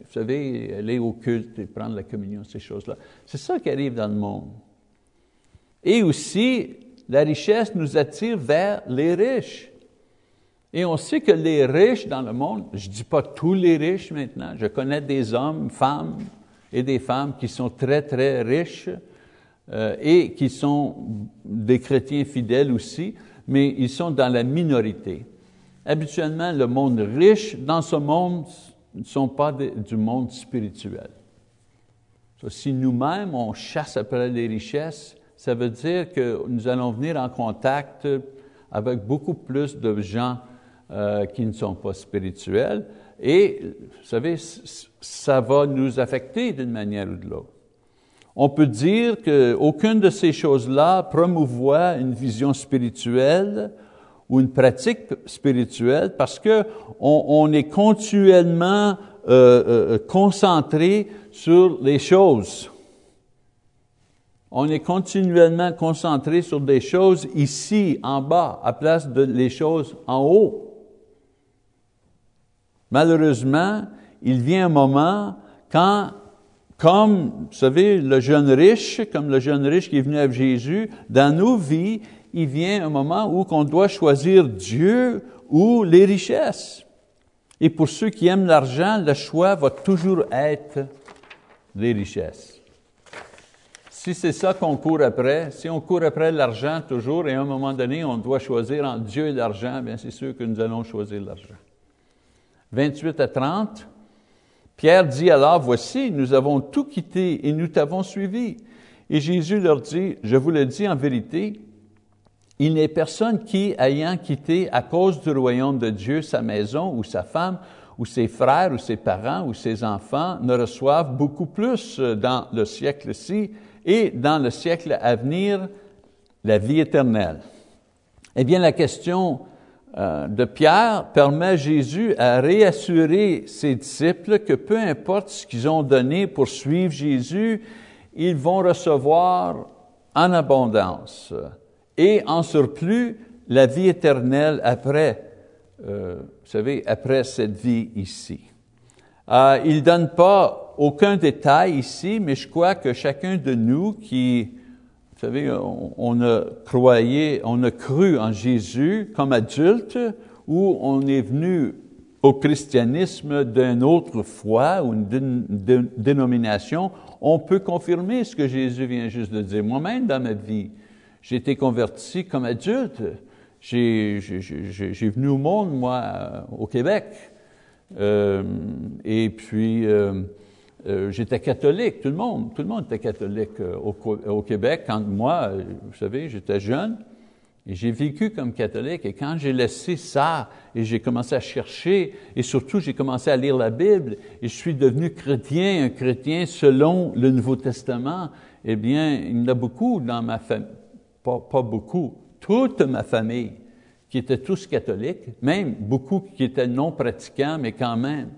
vous savez, aller au culte et prendre la communion, ces choses-là. C'est ça qui arrive dans le monde. Et aussi, la richesse nous attire vers les riches. Et on sait que les riches dans le monde, je ne dis pas tous les riches maintenant, je connais des hommes, femmes et des femmes qui sont très, très riches euh, et qui sont des chrétiens fidèles aussi, mais ils sont dans la minorité. Habituellement, le monde riche dans ce monde ne sont pas du monde spirituel. si nous-mêmes, on chasse après les richesses, ça veut dire que nous allons venir en contact avec beaucoup plus de gens euh, qui ne sont pas spirituels. Et, vous savez, ça va nous affecter d'une manière ou de l'autre. On peut dire qu'aucune de ces choses-là promouvoit une vision spirituelle ou une pratique spirituelle parce que on, est continuellement euh, euh, concentré sur les choses. On est continuellement concentré sur des choses ici, en bas, à place de les choses en haut. Malheureusement, il vient un moment quand, comme, vous savez, le jeune riche, comme le jeune riche qui est venu avec Jésus, dans nos vies, il vient un moment où on doit choisir Dieu ou les richesses. Et pour ceux qui aiment l'argent, le choix va toujours être les richesses. Si c'est ça qu'on court après, si on court après l'argent toujours et à un moment donné on doit choisir entre Dieu et l'argent, bien c'est sûr que nous allons choisir l'argent. 28 à 30, Pierre dit alors, voici, nous avons tout quitté et nous t'avons suivi. Et Jésus leur dit, je vous le dis en vérité, il n'est personne qui, ayant quitté à cause du royaume de Dieu sa maison ou sa femme, ou ses frères, ou ses parents, ou ses enfants, ne reçoivent beaucoup plus dans le siècle-ci et dans le siècle à venir la vie éternelle. Eh bien, la question de Pierre permet Jésus à réassurer ses disciples que peu importe ce qu'ils ont donné pour suivre Jésus, ils vont recevoir en abondance et en surplus la vie éternelle après, euh, vous savez, après cette vie ici. Euh, il ne donne pas aucun détail ici, mais je crois que chacun de nous qui vous savez, on, a croyé, on a cru en Jésus comme adulte ou on est venu au christianisme d'une autre foi ou une dénomination, on peut confirmer ce que Jésus vient juste de dire. Moi-même, dans ma vie, j'ai été converti comme adulte. J'ai venu au monde, moi, au Québec. Euh, et puis, euh, euh, j'étais catholique, tout le monde, tout le monde était catholique euh, au, Québec. Quand moi, euh, vous savez, j'étais jeune et j'ai vécu comme catholique. Et quand j'ai laissé ça et j'ai commencé à chercher et surtout j'ai commencé à lire la Bible et je suis devenu chrétien, un chrétien selon le Nouveau Testament, eh bien, il y en a beaucoup dans ma famille, pas, pas beaucoup, toute ma famille qui étaient tous catholiques, même beaucoup qui étaient non pratiquants, mais quand même.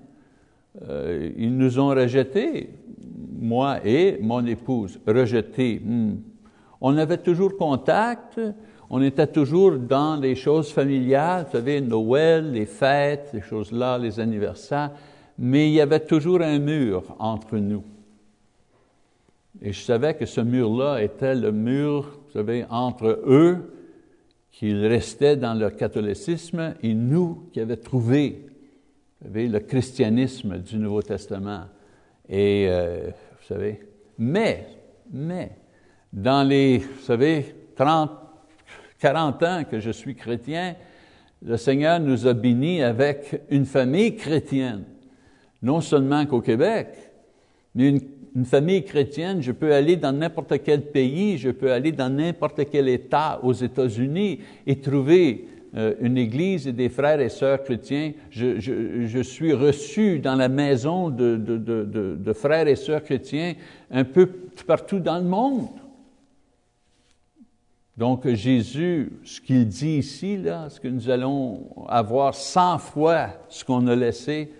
Euh, ils nous ont rejetés, moi et mon épouse, rejetés. Hmm. On avait toujours contact, on était toujours dans les choses familiales, vous savez, Noël, les fêtes, les choses-là, les anniversaires, mais il y avait toujours un mur entre nous. Et je savais que ce mur-là était le mur, vous savez, entre eux, qu'ils restaient dans le catholicisme, et nous qui avions trouvé, le christianisme du Nouveau Testament. Et, euh, vous savez, mais, mais, dans les, vous savez, 30, 40 ans que je suis chrétien, le Seigneur nous a bénis avec une famille chrétienne. Non seulement qu'au Québec, mais une, famille chrétienne, je peux aller dans n'importe quel pays, je peux aller dans n'importe quel État aux États-Unis et trouver une église et des frères et sœurs chrétiens. Je, je, suis reçu dans la maison de, de, de, de frères et sœurs chrétiens un peu partout dans le monde. Donc Jésus, ce qu'il dit ici, là, ce que nous allons avoir cent fois ce qu'on a laissé,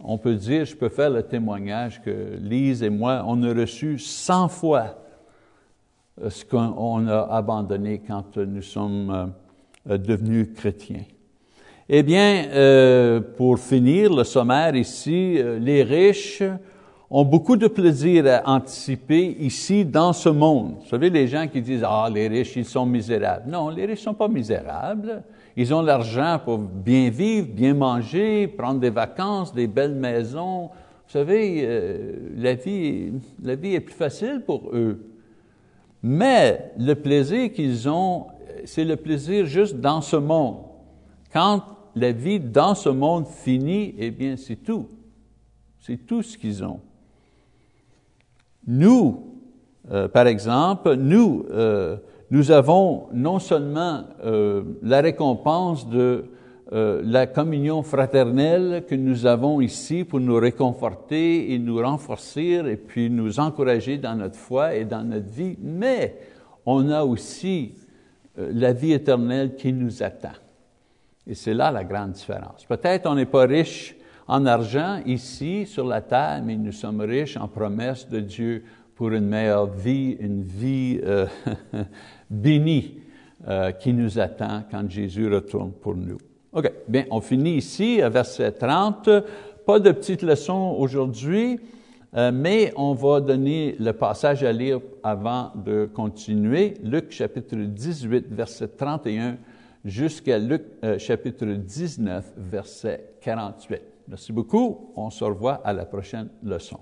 on peut dire, je peux faire le témoignage que Lise et moi, on a reçu cent fois ce qu'on a abandonné quand nous sommes euh, devenus chrétiens. Eh bien, euh, pour finir le sommaire ici, euh, les riches ont beaucoup de plaisir à anticiper ici dans ce monde. Vous savez, les gens qui disent, ah, les riches, ils sont misérables. Non, les riches ne sont pas misérables. Ils ont l'argent pour bien vivre, bien manger, prendre des vacances, des belles maisons. Vous savez, euh, la, vie, la vie est plus facile pour eux. Mais le plaisir qu'ils ont, c'est le plaisir juste dans ce monde. Quand la vie dans ce monde finit, eh bien, c'est tout. C'est tout ce qu'ils ont. Nous, euh, par exemple, nous, euh, nous avons non seulement euh, la récompense de la communion fraternelle que nous avons ici pour nous réconforter et nous renforcer et puis nous encourager dans notre foi et dans notre vie, mais on a aussi la vie éternelle qui nous attend. Et c'est là la grande différence. Peut-être on n'est pas riche en argent ici sur la terre, mais nous sommes riches en promesses de Dieu pour une meilleure vie, une vie euh, bénie euh, qui nous attend quand Jésus retourne pour nous. OK, bien, on finit ici verset 30. Pas de petites leçons aujourd'hui, euh, mais on va donner le passage à lire avant de continuer. Luc chapitre 18, verset 31 jusqu'à Luc euh, chapitre 19, verset 48. Merci beaucoup. On se revoit à la prochaine leçon.